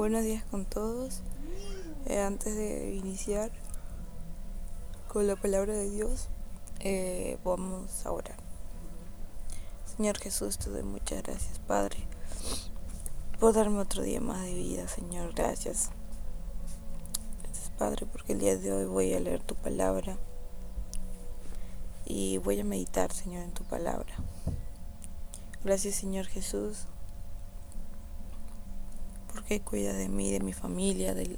Buenos días con todos. Eh, antes de iniciar con la palabra de Dios, eh, vamos a orar. Señor Jesús, te doy muchas gracias, Padre, por darme otro día más de vida, Señor. Gracias. Gracias, Padre, porque el día de hoy voy a leer tu palabra y voy a meditar, Señor, en tu palabra. Gracias, Señor Jesús, porque cuida de mí, de mi familia, de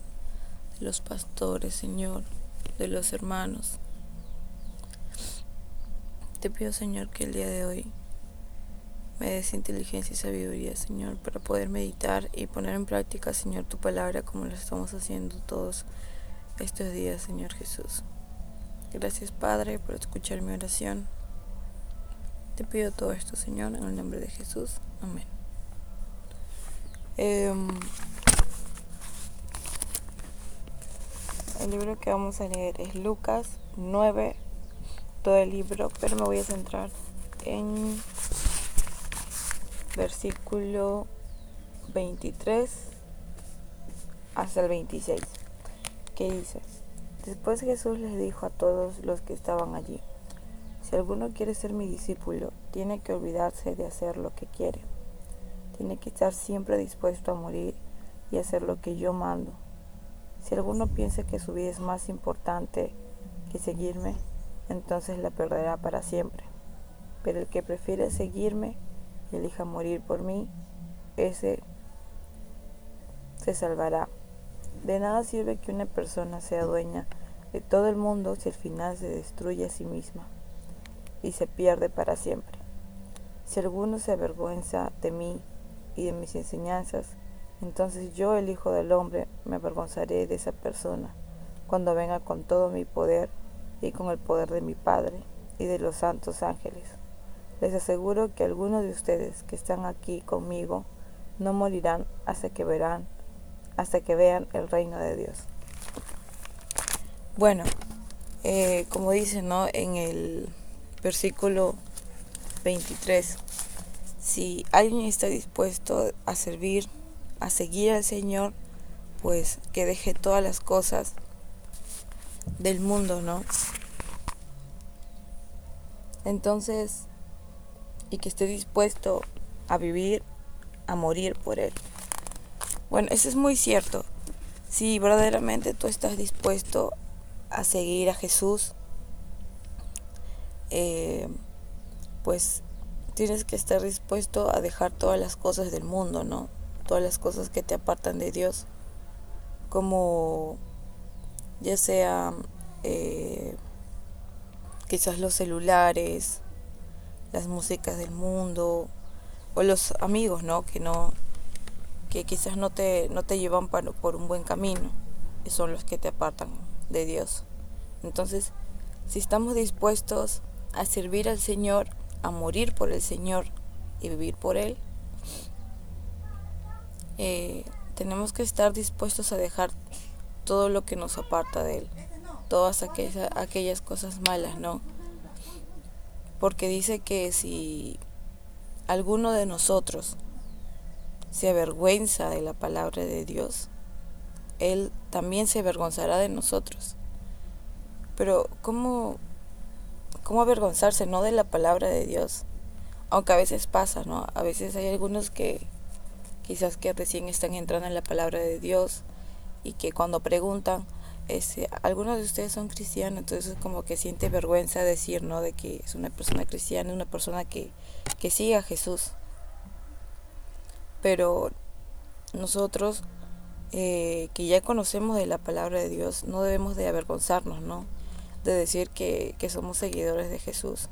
los pastores, Señor, de los hermanos. Te pido, Señor, que el día de hoy me des inteligencia y sabiduría, Señor, para poder meditar y poner en práctica, Señor, tu palabra como lo estamos haciendo todos estos días, Señor Jesús. Gracias, Padre, por escuchar mi oración. Te pido todo esto, Señor, en el nombre de Jesús. Amén. Em, el libro que vamos a leer es Lucas 9, todo el libro, pero me voy a centrar en versículo 23 hasta el 26, que dice, después Jesús les dijo a todos los que estaban allí, si alguno quiere ser mi discípulo, tiene que olvidarse de hacer lo que quiere tiene que estar siempre dispuesto a morir y hacer lo que yo mando. Si alguno piensa que su vida es más importante que seguirme, entonces la perderá para siempre. Pero el que prefiere seguirme y elija morir por mí, ese se salvará. De nada sirve que una persona sea dueña de todo el mundo si al final se destruye a sí misma y se pierde para siempre. Si alguno se avergüenza de mí y de mis enseñanzas, entonces yo, el Hijo del Hombre, me avergonzaré de esa persona cuando venga con todo mi poder y con el poder de mi Padre y de los santos ángeles. Les aseguro que algunos de ustedes que están aquí conmigo no morirán hasta que verán, hasta que vean el reino de Dios. Bueno, eh, como dice ¿no? en el versículo 23, si alguien está dispuesto a servir, a seguir al Señor, pues que deje todas las cosas del mundo, ¿no? Entonces, y que esté dispuesto a vivir, a morir por Él. Bueno, eso es muy cierto. Si verdaderamente tú estás dispuesto a seguir a Jesús, eh, pues tienes que estar dispuesto a dejar todas las cosas del mundo, ¿no? Todas las cosas que te apartan de Dios, como ya sea eh, quizás los celulares, las músicas del mundo o los amigos, ¿no? Que no que quizás no te no te llevan por un buen camino, y son los que te apartan de Dios. Entonces, si estamos dispuestos a servir al Señor, a morir por el Señor y vivir por Él, eh, tenemos que estar dispuestos a dejar todo lo que nos aparta de Él, todas aquellas, aquellas cosas malas, ¿no? Porque dice que si alguno de nosotros se avergüenza de la palabra de Dios, Él también se avergonzará de nosotros. Pero ¿cómo cómo avergonzarse, no de la palabra de Dios. Aunque a veces pasa, ¿no? A veces hay algunos que quizás que recién están entrando en la palabra de Dios y que cuando preguntan, este, algunos de ustedes son cristianos, entonces como que siente vergüenza decir, ¿no? De que es una persona cristiana, una persona que, que sigue a Jesús. Pero nosotros eh, que ya conocemos de la palabra de Dios, no debemos de avergonzarnos, ¿no? De decir que, somos seguidores de Jesús,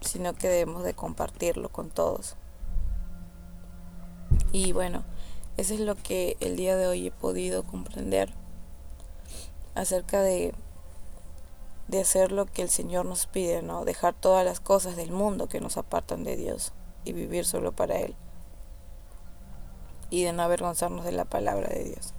sino que debemos de compartirlo con todos. Y bueno, eso es lo que el día de hoy he podido comprender acerca de, de hacer lo que el Señor nos pide, ¿no? Dejar todas las cosas del mundo que nos apartan de Dios y vivir solo para Él. Y de no avergonzarnos de la palabra de Dios.